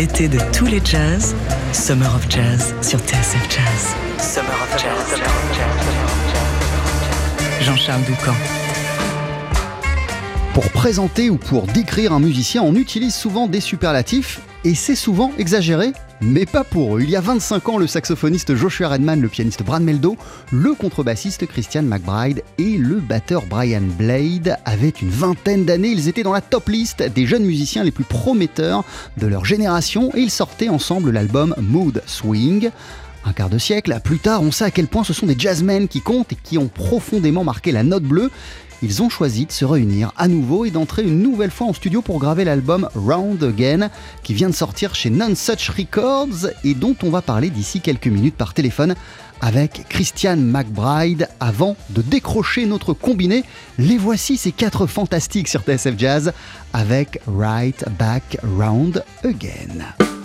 L'été de tous les jazz, Summer of Jazz sur TSF Jazz. Summer of Jazz. Jean-Charles Doucan. Pour présenter ou pour décrire un musicien, on utilise souvent des superlatifs et c'est souvent exagéré, mais pas pour eux. Il y a 25 ans, le saxophoniste Joshua Redman, le pianiste Brad Meldo, le contrebassiste Christian McBride et le batteur Brian Blade avaient une vingtaine d'années. Ils étaient dans la top list des jeunes musiciens les plus prometteurs de leur génération et ils sortaient ensemble l'album Mood Swing. Un quart de siècle plus tard, on sait à quel point ce sont des jazzmen qui comptent et qui ont profondément marqué la note bleue ils ont choisi de se réunir à nouveau et d'entrer une nouvelle fois en studio pour graver l'album Round Again qui vient de sortir chez None Such Records et dont on va parler d'ici quelques minutes par téléphone avec Christian McBride avant de décrocher notre combiné. Les voici ces quatre fantastiques sur TSF Jazz avec Right Back Round Again.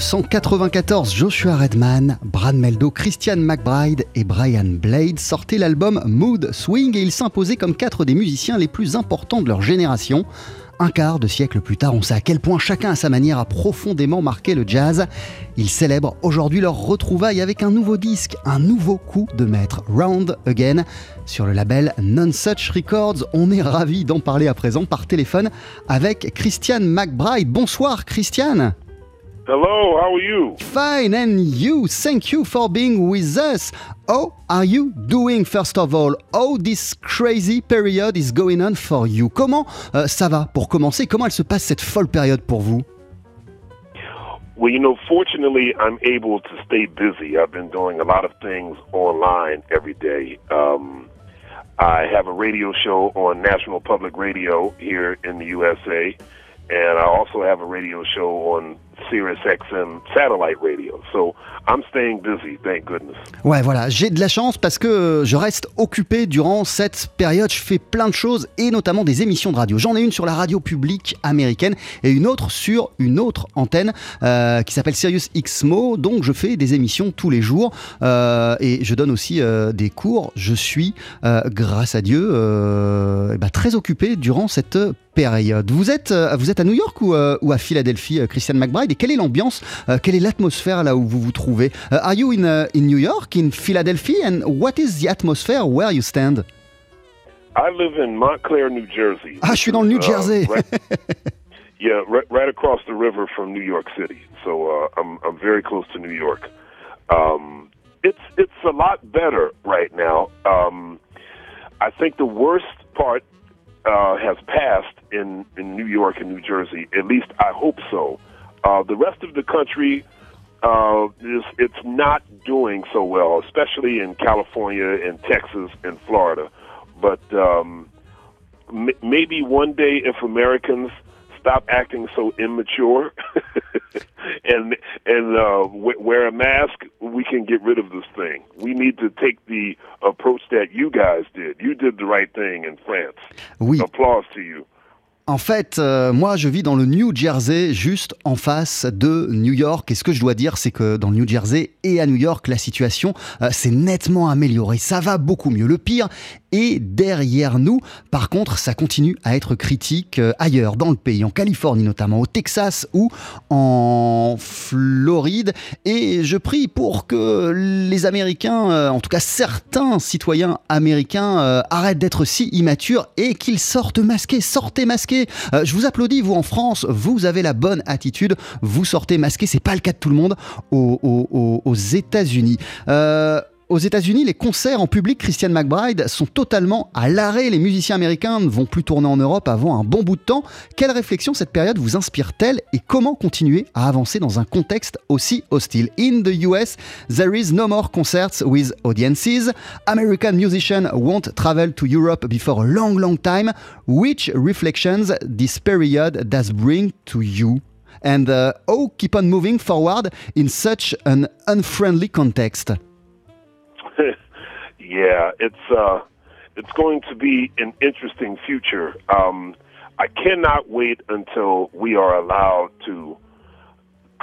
1994, Joshua Redman, Brad Meldo, Christian McBride et Brian Blade sortaient l'album Mood Swing et ils s'imposaient comme quatre des musiciens les plus importants de leur génération. Un quart de siècle plus tard, on sait à quel point chacun à sa manière a profondément marqué le jazz. Ils célèbrent aujourd'hui leur retrouvaille avec un nouveau disque, un nouveau coup de maître, Round Again, sur le label Non Such Records. On est ravi d'en parler à présent par téléphone avec Christian McBride. Bonsoir Christian. Hello, how are you? Fine, and you? Thank you for being with us. How are you doing, first of all? How this crazy period is going on for you? Comment euh, ça va pour commencer? Comment elle se passe cette folle période pour vous? Well, you know, fortunately, I'm able to stay busy. I've been doing a lot of things online every day. Um, I have a radio show on National Public Radio here in the USA, and I also have a radio show on Sirius XM satellite radio. So I'm staying busy, thank goodness. Ouais, voilà, j'ai de la chance parce que je reste occupé durant cette période. Je fais plein de choses et notamment des émissions de radio. J'en ai une sur la radio publique américaine et une autre sur une autre antenne euh, qui s'appelle Sirius XMO. Donc je fais des émissions tous les jours euh, et je donne aussi euh, des cours. Je suis, euh, grâce à Dieu, ben, très occupé durant cette période. Vous êtes, euh, vous êtes à New York ou, euh, ou à Philadelphie, euh, Christian McBride? Et quelle est l'ambiance euh, Quelle est l'atmosphère là où vous vous trouvez? Euh, Are you in, uh, in New York, in Philadelphia And what is the atmosphere where you stand? I live in Montclair, New Jersey. Ah, je suis dans le New Uh, Jersey. right- yeah, right, right across the river from New York City. So uh, I'm I'm very close to New York. Um, it's it's a lot better right now. Um, I think the worst part uh, has passed in in New York and New Jersey. At least I hope so. Uh, the rest of the country uh, is it's not doing so well, especially in California and Texas and Florida. But um, m- maybe one day, if Americans stop acting so immature and and uh, w- wear a mask, we can get rid of this thing. We need to take the approach that you guys did. You did the right thing in France. Oui, Applause to you. En fait, euh, moi, je vis dans le New Jersey, juste en face de New York. Et ce que je dois dire, c'est que dans le New Jersey et à New York, la situation euh, s'est nettement améliorée. Ça va beaucoup mieux. Le pire est derrière nous. Par contre, ça continue à être critique euh, ailleurs, dans le pays, en Californie notamment, au Texas ou en Floride. Et je prie pour que les Américains, euh, en tout cas certains citoyens américains, euh, arrêtent d'être si immatures et qu'ils sortent masqués. Sortez masqués. Je vous applaudis, vous en France, vous avez la bonne attitude. Vous sortez masqués. C'est pas le cas de tout le monde aux- aux- aux États-Unis. Euh, aux États-Unis, les concerts en public Christian McBride sont totalement à l'arrêt. Les musiciens américains ne vont plus tourner en Europe avant un bon bout de temps. Quelle réflexion cette période vous inspire-t-elle et comment continuer à avancer dans un contexte aussi hostile? In the US, there is no more concerts with audiences. American musicians won't travel to Europe before a long, long time. Which reflections this period does bring to you? And uh, how keep on moving forward in such an unfriendly context? yeah, it's uh, it's going to be an interesting future. Um, I cannot wait until we are allowed to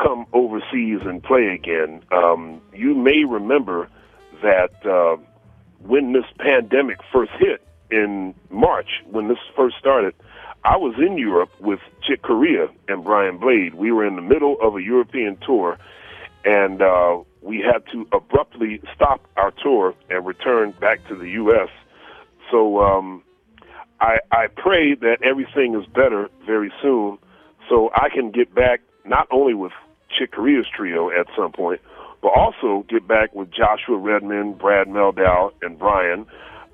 come overseas and play again. Um, you may remember that uh, when this pandemic first hit in March, when this first started, I was in Europe with Chick Corea and Brian Blade. We were in the middle of a European tour, and uh, we had to abruptly stop our tour and return back to the U.S. So um, I, I pray that everything is better very soon, so I can get back not only with Chick Corea's trio at some point, but also get back with Joshua Redman, Brad Meldow, and Brian,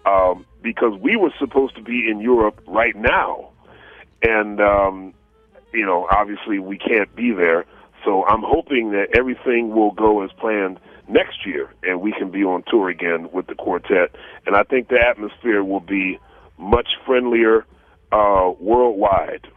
um, because we were supposed to be in Europe right now, and um, you know, obviously we can't be there. So I'm hoping that everything will go as planned next year, and we can be on tour again with the quartet. And I think the atmosphere will be much friendlier uh, worldwide.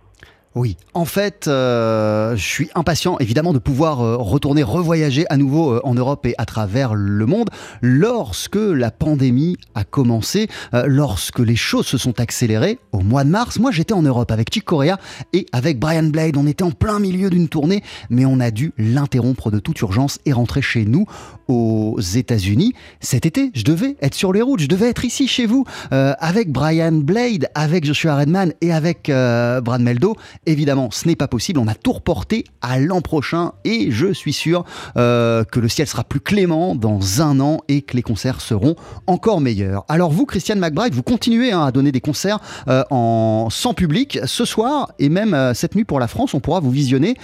Oui, en fait, euh, je suis impatient évidemment de pouvoir euh, retourner revoyager à nouveau euh, en Europe et à travers le monde. Lorsque la pandémie a commencé, lorsque les choses se sont accélérées, au mois de mars, moi j'étais en Europe avec Chick Corea et avec Brian Blade. On était en plein milieu d'une tournée, mais on a dû l'interrompre de toute urgence et rentrer chez nous aux États-Unis. Cet été, je devais être sur les routes, je devais être ici chez vous avec Brian Blade, avec Joshua Redman et avec Brad Meldo Évidemment, ce n'est pas possible. On a tout reporté à l'an prochain et je suis sûr euh, que le ciel sera plus clément dans un an et que les concerts seront encore meilleurs. Alors vous, Christiane McBride, vous continuez hein, à donner des concerts euh, en sans public ce soir et même euh, cette nuit pour la France. On pourra vous visionner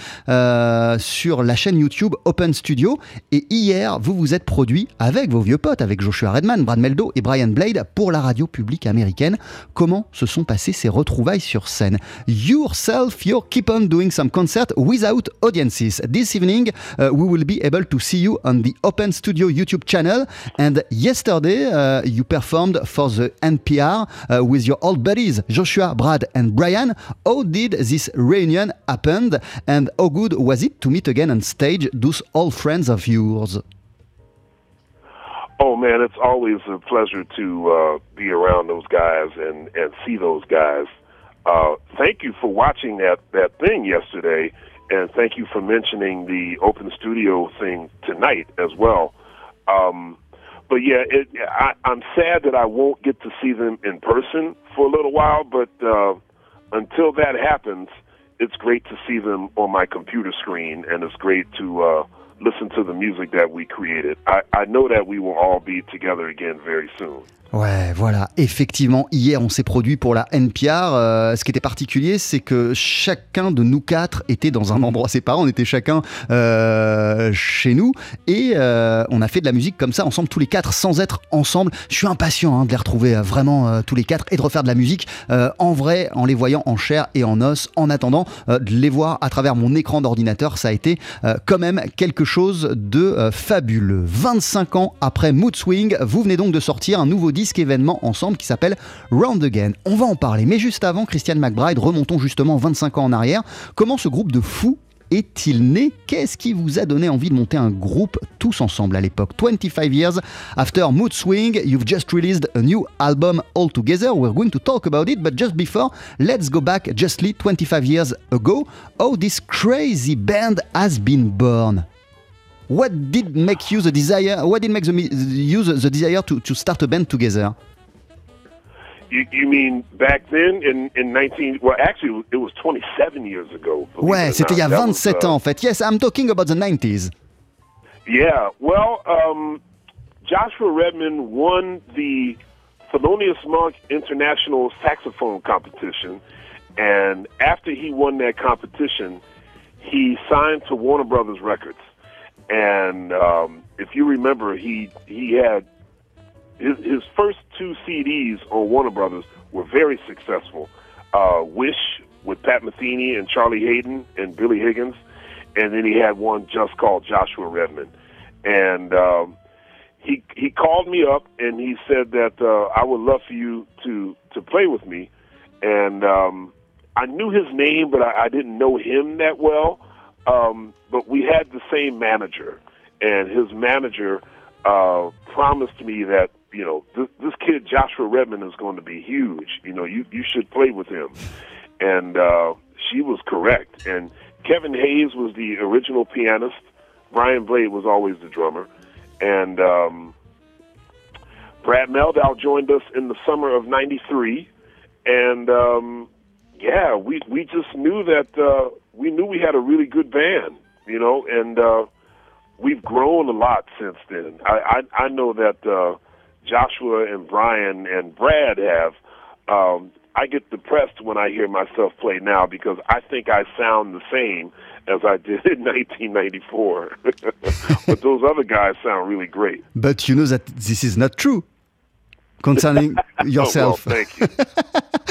sur la chaîne YouTube Open Studio. Et hier, vous vous êtes produit avec vos vieux potes, avec Joshua Redman, Brad Meldo et Brian Blade pour la radio publique américaine. Comment se sont passées ces retrouvailles sur scène? Yourself you keep on doing some concert without audiences. This evening, uh, we will be able to see you on the Open Studio YouTube channel. And yesterday, uh, you performed for the NPR uh, with your old buddies, Joshua, Brad, and Brian. How did this reunion happen? And how good was it to meet again on stage those old friends of yours? Oh man, it's always a pleasure to uh, be around those guys and and see those guys. uh, thank you for watching that that thing yesterday, and thank you for mentioning the open studio thing tonight as well. Um, but yeah, it, I, I'm sad that I won't get to see them in person for a little while. But uh, until that happens, it's great to see them on my computer screen, and it's great to uh, listen to the music that we created. I, I know that we will all be together again very soon. Ouais, voilà. Effectivement, hier, on s'est produit pour la NPR. Euh, ce qui était particulier, c'est que chacun de nous quatre était dans un endroit séparé. On était chacun euh, chez nous et euh, on a fait de la musique comme ça, ensemble, tous les quatre, sans être ensemble. Je suis impatient hein, de les retrouver vraiment tous les quatre et de refaire de la musique en vrai, en les voyant en chair et en os. En attendant de les voir à travers mon écran d'ordinateur, ça a été quand même quelque chose de fabuleux. 25 ans après Mood Swing, vous venez donc de sortir un nouveau disque disque événement ensemble qui s'appelle Round Again. On va en parler, mais juste avant, Christian McBride, remontons justement 25 ans en arrière. Comment ce groupe de fous est-il né? Qu'est-ce qui vous a donné envie de monter un groupe tous ensemble à l'époque? 25 years after Mood Swing, you've just released a new album all together. We're going to talk about it, but just before, let's go back justly 25 years ago. How this crazy band has been born. What did make you the desire? What did make the, you the, the desire to, to start a band together? You, you mean back then in, in 19 well actually it was 27 years ago. Ouais, c'était il y a 27 was, uh, ans en fait. Yes, I'm talking about the 90s. Yeah, well, um, Joshua Redman won the Thelonious Monk International Saxophone Competition, and after he won that competition, he signed to Warner Brothers Records. And um, if you remember, he he had his, his first two CDs on Warner Brothers were very successful. Uh, Wish with Pat Metheny and Charlie Hayden and Billy Higgins, and then he had one just called Joshua Redman. And um, he he called me up and he said that uh, I would love for you to to play with me. And um, I knew his name, but I, I didn't know him that well. Um, but we had the same manager, and his manager uh, promised me that you know this, this kid Joshua Redmond is going to be huge. You know, you you should play with him, and uh, she was correct. And Kevin Hayes was the original pianist. Brian Blade was always the drummer, and um, Brad Meldow joined us in the summer of '93, and um, yeah, we we just knew that uh, we knew we had a really good band, you know, and uh, we've grown a lot since then. I I, I know that uh, Joshua and Brian and Brad have. Um, I get depressed when I hear myself play now because I think I sound the same as I did in 1994. but those other guys sound really great. But you know that this is not true. concerning yourself. Oh, well, thank you.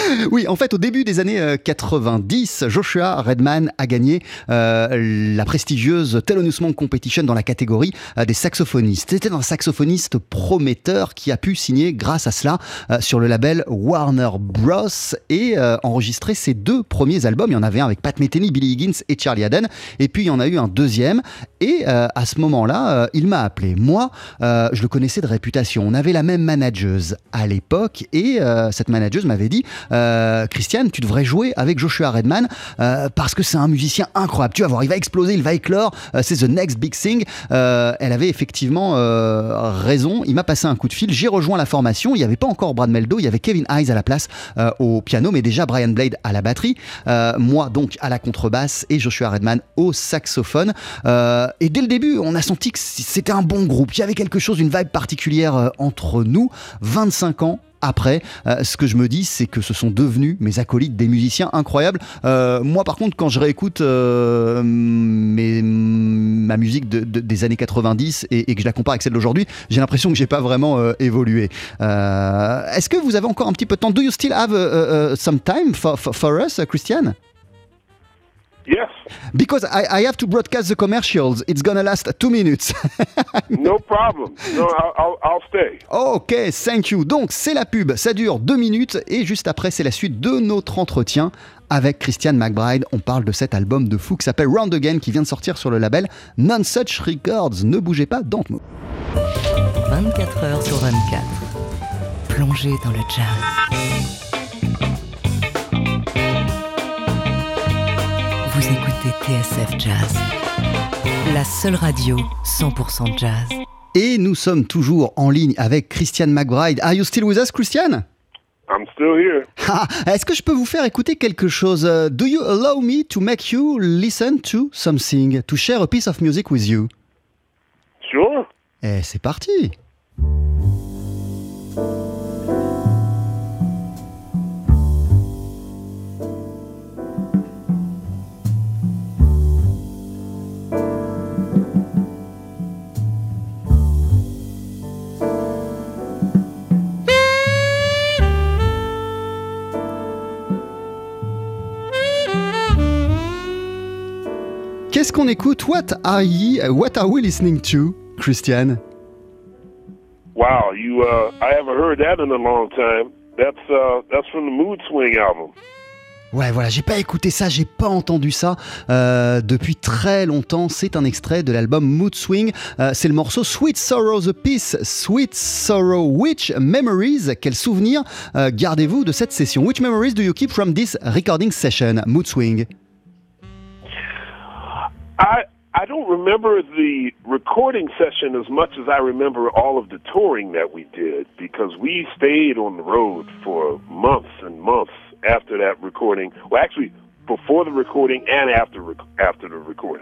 oui, en fait, au début des années 90, Joshua Redman a gagné euh, la prestigieuse Thelonious Competition dans la catégorie euh, des saxophonistes. C'était un saxophoniste prometteur qui a pu signer, grâce à cela, euh, sur le label Warner Bros. et enregistrer ses deux premiers albums. Il y en avait un avec Pat Metheny, Billy Higgins et Charlie Haden. Et puis, il y en a eu un deuxième. Et à ce moment-là, il m'a appelé. Moi, je le connaissais de réputation. On avait la même manageuse à l'époque et cette manageuse m'avait dit Christiane, tu devrais jouer avec Joshua Redman parce que c'est un musicien incroyable. Tu vas voir, il va exploser, il va éclore. Euh, c'est the next big thing. Euh, elle avait effectivement euh, raison. Il m'a passé un coup de fil. J'ai rejoint la formation. Il n'y avait pas encore Brad Meldo. Il y avait Kevin Hayes à la place au piano, mais déjà Brian Blade à la batterie. moi donc à la contrebasse et Joshua Redman au saxophone. et dès le début, on a senti que c'était un bon groupe. Il y avait quelque chose, une vibe particulière entre nous. 25 ans après. Euh, ce que je me dis, c'est que ce sont devenus mes acolytes, des musiciens incroyables. Euh, moi, par contre, quand je réécoute euh, ma musique des années 90 et, que je la compare avec celle d'aujourd'hui, j'ai l'impression que j'ai pas vraiment évolué. Est-ce que vous avez encore un petit peu de temps? Do you still have some time for, for, us, Christian? Yes. Because I, I, have to broadcast the commercials. It's gonna last two minutes. no problem. No, I'll, I'll, stay. Ok, thank you. Donc, c'est la pub. Ça dure deux minutes et juste après, c'est la suite de notre entretien avec Christian McBride. On parle de cet album de fou qui s'appelle Round Again qui vient de sortir sur le label Non Such Records. Ne bougez pas, don't move. 24 heures sur 24. Plongez dans le jazz. Écoutez TSF Jazz, la seule radio 100% jazz. Et nous sommes toujours en ligne avec Christian McBride. Are you still with us, Christian? I'm still here. Est-ce que je peux vous faire écouter quelque chose? Uh, do you allow me to make you listen to something, to share a piece of music with you? Sure. Eh, c'est parti. Qu'est-ce qu'on écoute? What are you, What are we listening to, Christian Wow, you uh, I haven't heard that in a long time. That's uh, that's from the Mood Swing album. Ouais, voilà, j'ai pas écouté ça, j'ai pas entendu ça euh, depuis très longtemps. C'est un extrait de l'album Mood Swing. Euh, c'est le morceau Sweet Sorrow the Peace, Sweet Sorrow. Which memories, quel souvenir euh, gardez-vous de cette session? Which memories do you keep from this recording session, Mood Swing I I don't remember the recording session as much as I remember all of the touring that we did because we stayed on the road for months and months after that recording. Well, actually, before the recording and after after the recording.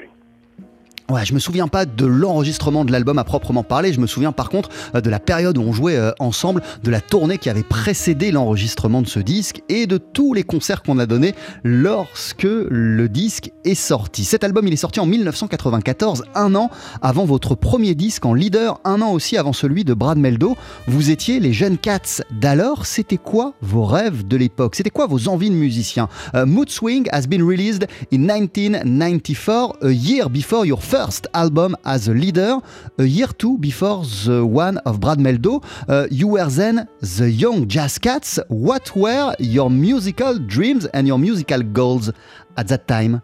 Ouais, je me souviens pas de l'enregistrement de l'album à proprement parler, je me souviens par contre euh, de la période où on jouait euh, ensemble, de la tournée qui avait précédé l'enregistrement de ce disque et de tous les concerts qu'on a donnés lorsque le disque est sorti. Cet album, il est sorti en 1994, un an avant votre premier disque en leader, un an aussi avant celui de Brad Meldo. Vous étiez les jeunes Cats d'alors, c'était quoi vos rêves de l'époque? C'était quoi vos envies de musicien? Euh, Mood Swing has been released in 1994, a year before your first first album as a leader, a year two before the one of Brad Meldo. Uh, you were then the young jazz cats. What were your musical dreams and your musical goals at that time?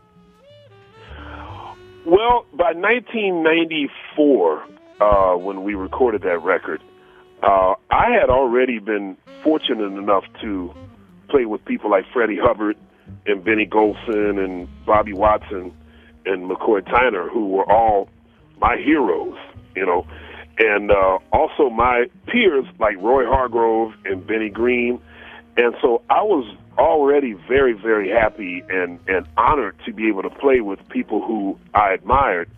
Well, by 1994, uh, when we recorded that record, uh, I had already been fortunate enough to play with people like Freddie Hubbard and Benny Golson and Bobby Watson and McCoy Tyner, who were all my heroes, you know, and uh, also my peers like Roy Hargrove and Benny Green. And so I was already very, very happy and, and honored to be able to play with people who I admired.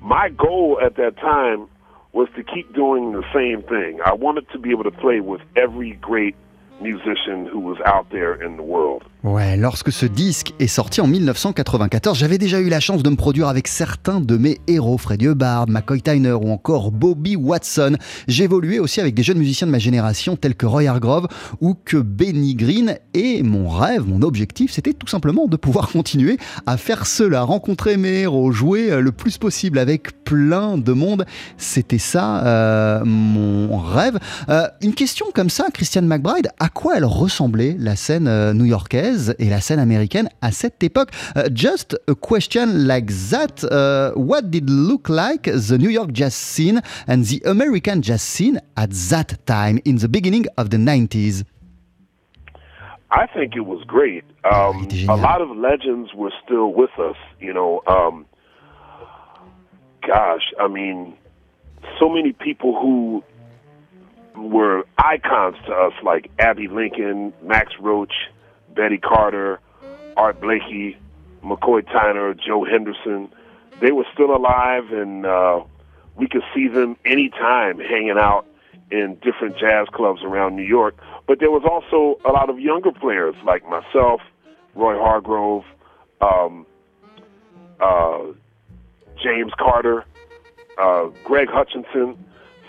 My goal at that time was to keep doing the same thing. I wanted to be able to play with every great musician who was out there in the world. Ouais, lorsque ce disque est sorti en 1994, j'avais déjà eu la chance de me produire avec certains de mes héros, Freddie Hubbard, McCoy Tyner ou encore Bobby Watson. J'évoluais aussi avec des jeunes musiciens de ma génération tels que Roy Hargrove ou que Benny Green et mon rêve, mon objectif, c'était tout simplement de pouvoir continuer à faire cela, rencontrer mes héros, jouer euh, le plus possible avec plein de monde. C'était ça euh, mon rêve. Euh, une question comme ça, Christian McBride, à quoi elle ressemblait la scène new-yorkaise? Et la scène américaine à cette époque. Uh, just a question like that. Uh, what did look like the New York jazz scene and the American jazz scene at that time in the beginning of the 90s? I think it was great. Um, a lot of legends were still with us. You know, um, gosh, I mean, so many people who were icons to us, like Abby Lincoln, Max Roach, Betty Carter, Art Blakey, McCoy Tyner, Joe Henderson. They were still alive, and uh, we could see them anytime hanging out in different jazz clubs around New York. But there was also a lot of younger players like myself, Roy Hargrove, um, uh, James Carter, uh, Greg Hutchinson.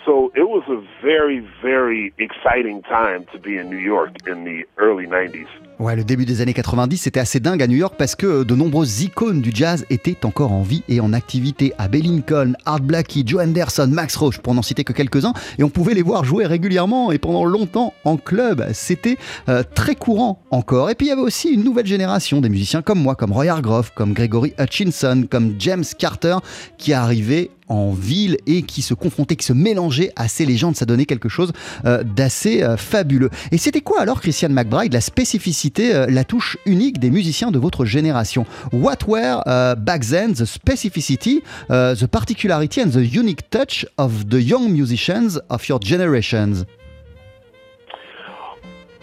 So it was a very, very exciting time to be in New York in the early 90s. Ouais, le début des années 90, c'était assez dingue à New York parce que de nombreuses icônes du jazz étaient encore en vie et en activité. Abbey Lincoln, Art Blakey, Joe Anderson, Max Roach, pour n'en citer que quelques-uns. Et on pouvait les voir jouer régulièrement et pendant longtemps en club. C'était euh, très courant encore. Et puis il y avait aussi une nouvelle génération des musiciens comme moi, comme Roy Hargrove, comme Gregory Hutchinson, comme James Carter, qui arrivaient en ville et qui se confrontaient, qui se mélangeaient à ces légendes. Ça donnait quelque chose euh, d'assez euh, fabuleux. Et c'était quoi alors, Christian McBride, la spécificité, euh, la touche unique des musiciens de votre génération? What were uh, back then the specificity, uh, the particularity and the unique touch of the young musicians of your generations?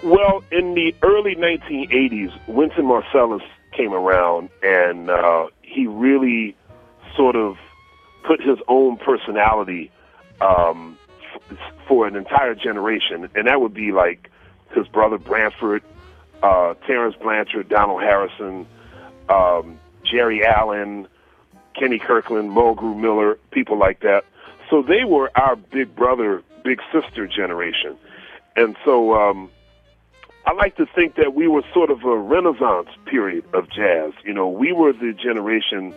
Well, in the early 1980s, Winston Marcellus came around and uh, he really sort of put his own personality um, f- for an entire generation, and that would be like his brother Branford, uh, Terrence Blanchard, Donald Harrison, um, Jerry Allen, Kenny Kirkland, Mulgrew Miller, people like that. So they were our big brother, big sister generation, and so um, I like to think that we were sort of a renaissance period of jazz. You know, we were the generation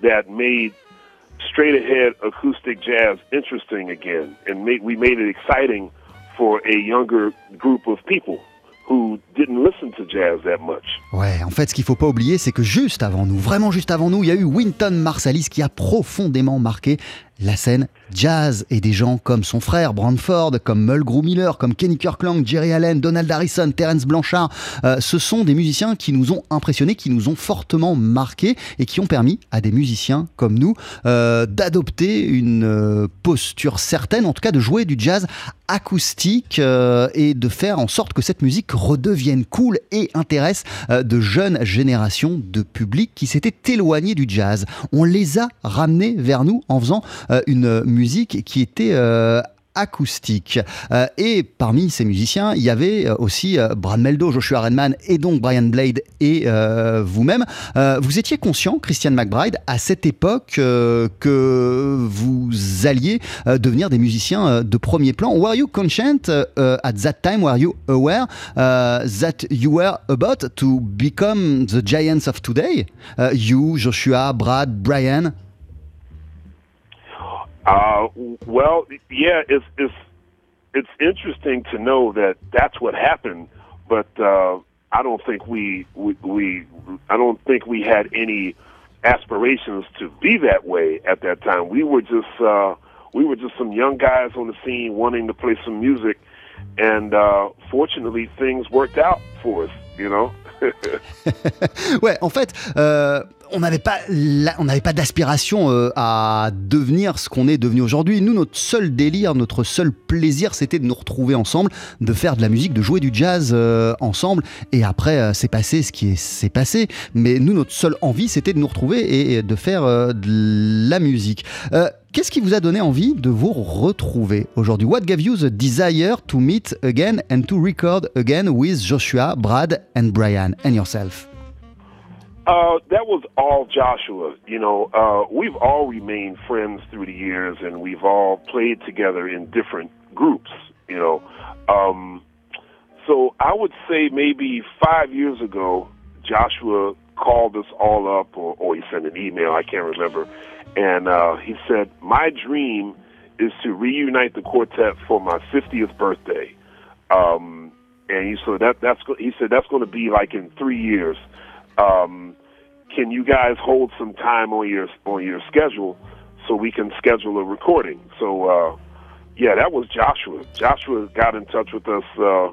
that made straight ahead acoustic jazz interesting again, and made, we made it exciting for a younger group of people who didn't listen to jazz that much. Ouais, en fait, ce qu'il faut pas oublier, c'est que juste avant nous, vraiment juste avant nous, il y a eu Winton Marsalis qui a profondément marqué la scène jazz et des gens comme son frère Brandford, comme Mulgrew Miller, comme Kenny Kirkland, Jerry Allen, Donald Harrison, Terence Blanchard, euh, ce sont des musiciens qui nous ont impressionnés, qui nous ont fortement marqués et qui ont permis à des musiciens comme nous euh, d'adopter une euh, posture certaine, en tout cas de jouer du jazz acoustique et de faire en sorte que cette musique redevienne cool et intéresse de jeunes générations de public qui s'étaient éloignés du jazz. On les a ramenés vers nous en faisant une musique qui était euh, acoustique. Euh, et parmi ces musiciens, il y avait euh, aussi euh, Brad Meldo, Joshua Redman et donc Brian Blade et euh, vous-même. Euh, vous étiez conscient, Christian McBride, à cette époque euh, que vous alliez euh, devenir des musiciens euh, de premier plan. Were you conscient uh, at that time, were you aware uh, that you were about to become the giants of today? Uh, you, Joshua, Brad, Brian? Uh, well, yeah, it's it's it's interesting to know that that's what happened, but uh, I don't think we, we we I don't think we had any aspirations to be that way at that time. We were just uh, we were just some young guys on the scene wanting to play some music, and uh, fortunately, things worked out for us. You know. ouais, en fait, euh, on n'avait pas, on n'avait pas d'aspiration euh, à devenir ce qu'on est devenu aujourd'hui. Nous, notre seul délire, notre seul plaisir, c'était de nous retrouver ensemble, de faire de la musique, de jouer du jazz euh, ensemble. Et après, c'est passé ce qui s'est passé. Mais nous, notre seule envie, c'était de nous retrouver et, de faire de la musique. Qu'est-ce qui vous a donné envie de vous retrouver aujourd'hui? What gave you the desire to meet again and to record again with Joshua, Brad and Brian and yourself? Uh, that was all Joshua. You know, uh, we've all remained friends through the years, and we've all played together in different groups. You know, um, so I would say maybe five years ago, Joshua called us all up, or, or he sent an email. I can't remember, and uh, he said, "My dream is to reunite the quartet for my 50th birthday." Um, and he said that that's he said that's going to be like in three years um, can you guys hold some time on your on your schedule so we can schedule a recording? So uh, yeah, that was Joshua. Joshua got in touch with us uh,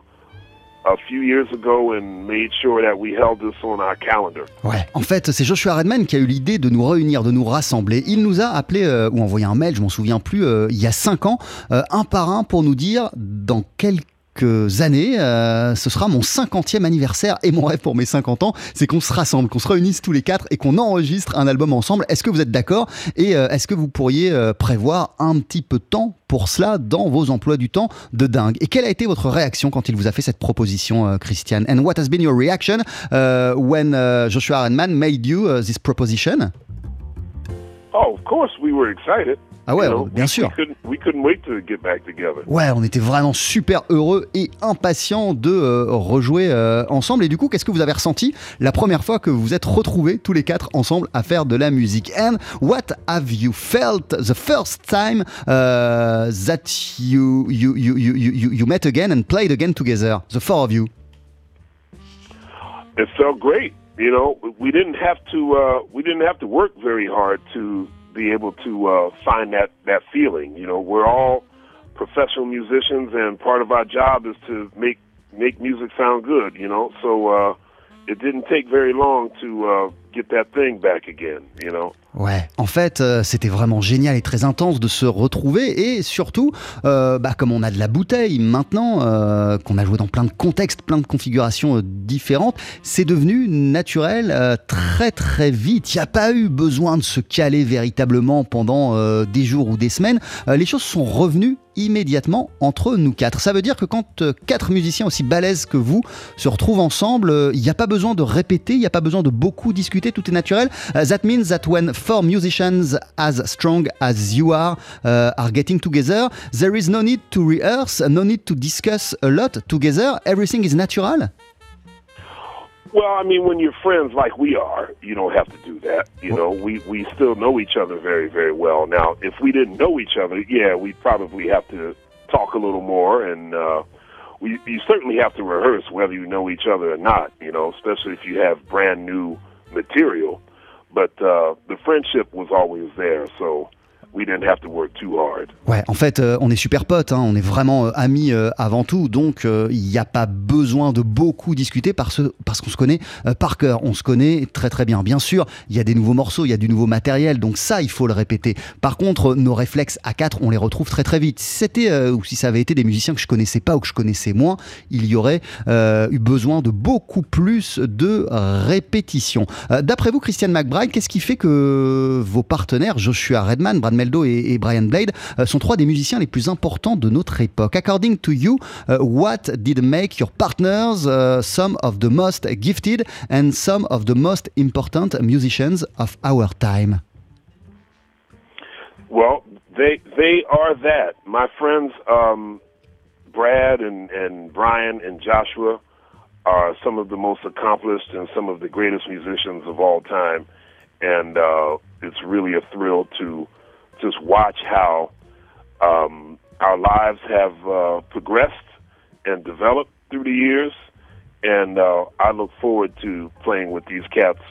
a few years ago and made sure that we held this on our calendar. Ouais, en fait, c'est Joshua Redman qui a eu l'idée de nous réunir, de nous rassembler. Il nous a appelé euh, ou envoyé un mail, je m'en souviens plus, euh, il y a cinq ans, euh, un par un pour nous dire dans quel années. Euh, ce sera mon 50e anniversaire et mon rêve pour mes 50 ans, c'est qu'on se rassemble, qu'on se réunisse tous les quatre et qu'on enregistre un album ensemble. Est-ce que vous êtes d'accord? Et euh, est-ce que vous pourriez euh, prévoir un petit peu de temps pour cela dans vos emplois du temps de dingue? Et quelle a été votre réaction quand il vous a fait cette proposition, Christian And what has been your reaction when Joshua Arenman made you this proposition? Oh, of course we were excited. Ah ouais, bien sûr. Ouais, on était vraiment super heureux et impatients de euh, rejouer euh, ensemble. Et du coup, qu'est-ce que vous avez ressenti la première fois que vous vous êtes retrouvés tous les quatre ensemble à faire de la musique? And what have you felt the first time uh, that you, you, you, you, you, you met again and played again together, the four of you? It felt great. You know, we didn't have to uh, we didn't have to work very hard to be able to uh, find that that feeling. You know, we're all professional musicians, and part of our job is to make make music sound good. You know, so uh, it didn't take very long to uh, get that thing back again. You know. Ouais, en fait, euh, c'était vraiment génial et très intense de se retrouver et surtout, euh, bah, comme on a de la bouteille maintenant, euh, qu'on a joué dans plein de contextes, plein de configurations différentes, c'est devenu naturel très très vite. Il n'y a pas eu besoin de se caler véritablement pendant des jours ou des semaines. les choses sont revenues immédiatement entre nous quatre. Ça veut dire que quand quatre musiciens aussi balèzes que vous se retrouvent ensemble, il n'y a pas besoin de répéter, il n'y a pas besoin de beaucoup discuter, tout est naturel. that means that four musicians as strong as you are uh, are getting together, there is no need to rehearse, no need to discuss a lot together. Everything is natural. Well, I mean, when you're friends like we are, you don't have to do that. You know, we we still know each other very very well. Now, if we didn't know each other, yeah, we'd probably have to talk a little more, and uh, we you certainly have to rehearse whether you know each other or not. You know, especially if you have brand new material. But uh, the friendship was always there. So we didn't have to work too hard. Ouais, en fait, euh, on est super potes, hein, on est vraiment euh, amis euh, avant tout, donc il n'y a pas besoin de beaucoup discuter parce, parce qu'on se connaît par cœur, on se connaît très très bien. Bien sûr, il y a des nouveaux morceaux, il y a du nouveau matériel, donc ça, il faut le répéter. Par contre, nos réflexes à quatre, on les retrouve très très vite. Si c'était ou si ça avait été des musiciens que je connaissais pas ou que je connaissais moins, il y aurait eu besoin de beaucoup plus de répétitions. D'après vous, Christian McBride, qu'est-ce qui fait que vos partenaires, Joshua Redman, Brad Meldo et, Brian Blade euh, sont trois des musiciens les plus importants de notre époque. According to you, uh, what did make your partners uh, some of the most gifted and some of the most important musicians of our time? Well, they they are that. My friends um, Brad and, and Brian and Joshua are some of the most accomplished and some of the greatest musicians of all time, and uh, it's really a thrill to just watch how um, our lives have uh, progressed and developed through the years. And uh, I look forward to playing with these cats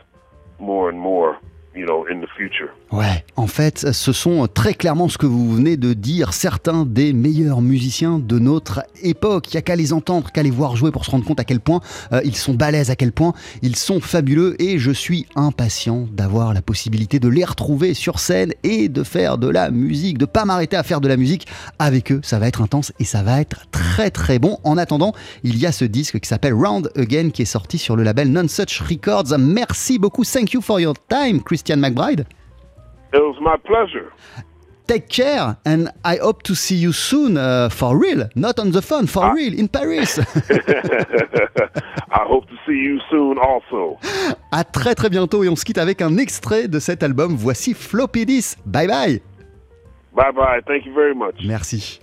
more and more you know, in the future. Ouais, en fait, ce sont très clairement ce que vous venez de dire, certains des meilleurs musiciens de notre époque. Il n'y a qu'à les entendre, qu'à les voir jouer pour se rendre compte à quel point euh, ils sont balèzes, à quel point ils sont fabuleux. Et je suis impatient d'avoir la possibilité de les retrouver sur scène et de faire de la musique, de pas m'arrêter à faire de la musique avec eux. Ça va être intense et ça va être très très bon. En attendant, il y a ce disque qui s'appelle Round Again qui est sorti sur le label Non Such Records. Merci beaucoup. Thank you for your time, Christian McBride. It was my pleasure. Take care, and I hope to see you soon uh, for real, not on the phone, for real, in Paris. I hope to see you soon also. à très très bientôt et on se quitte avec un extrait de cet album. Voici Floppy Disk. Bye bye. Bye bye. Thank you very much. Merci.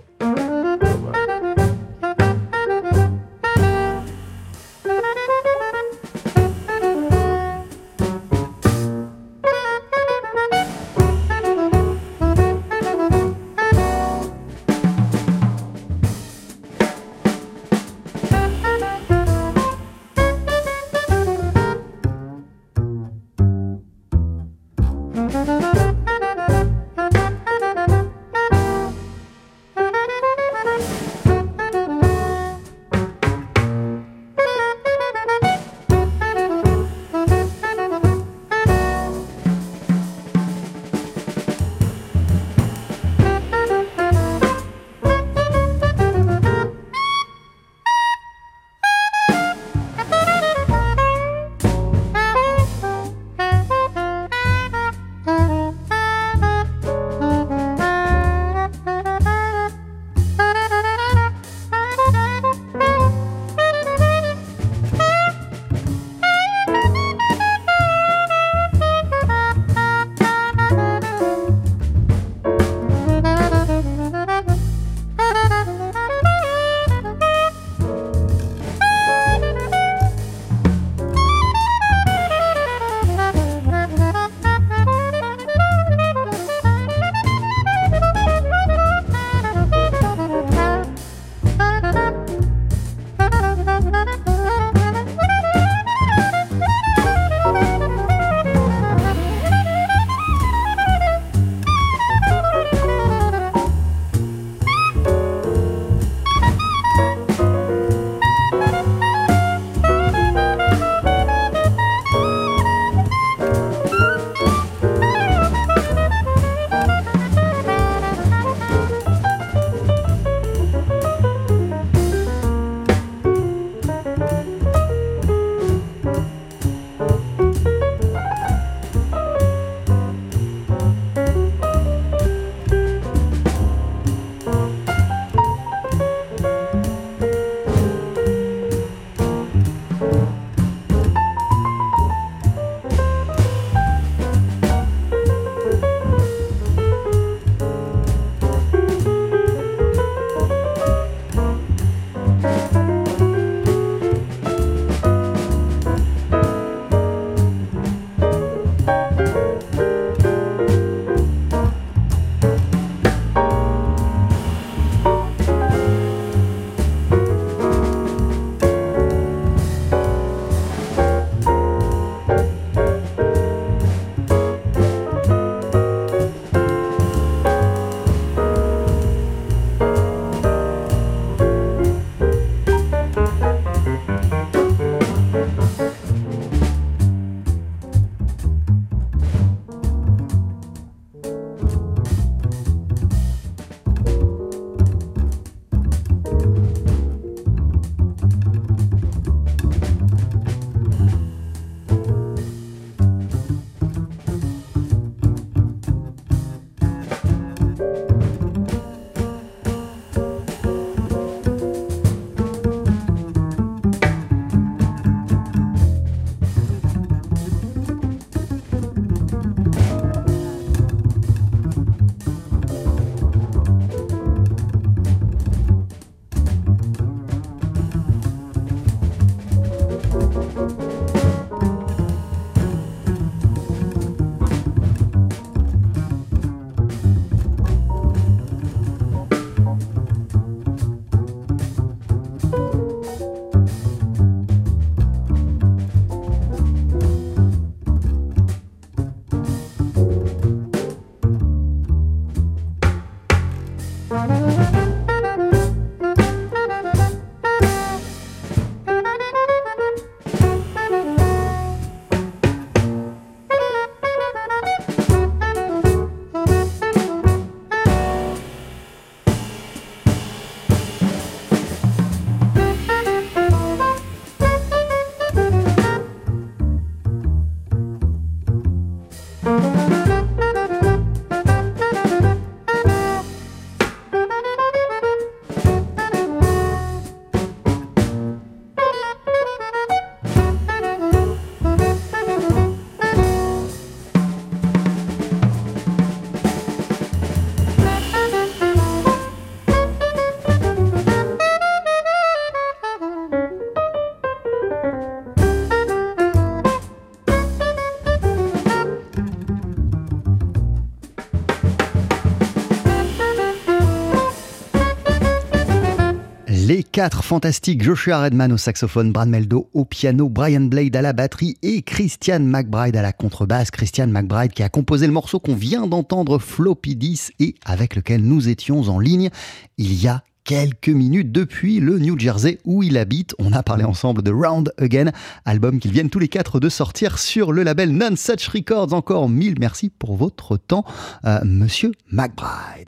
Quatre fantastiques Joshua Redman au saxophone, Brad Meldo au piano, Brian Blade à la batterie et Christian McBride à la contrebasse. Christian McBride qui a composé le morceau qu'on vient d'entendre, Floppy 10, et avec lequel nous étions en ligne il y a quelques minutes depuis le New Jersey où il habite. On a parlé ensemble de Round Again, album qu'ils viennent tous les quatre de sortir sur le label None Such Records. Encore mille merci pour votre temps, euh, monsieur McBride.